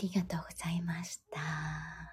ありがとうございました。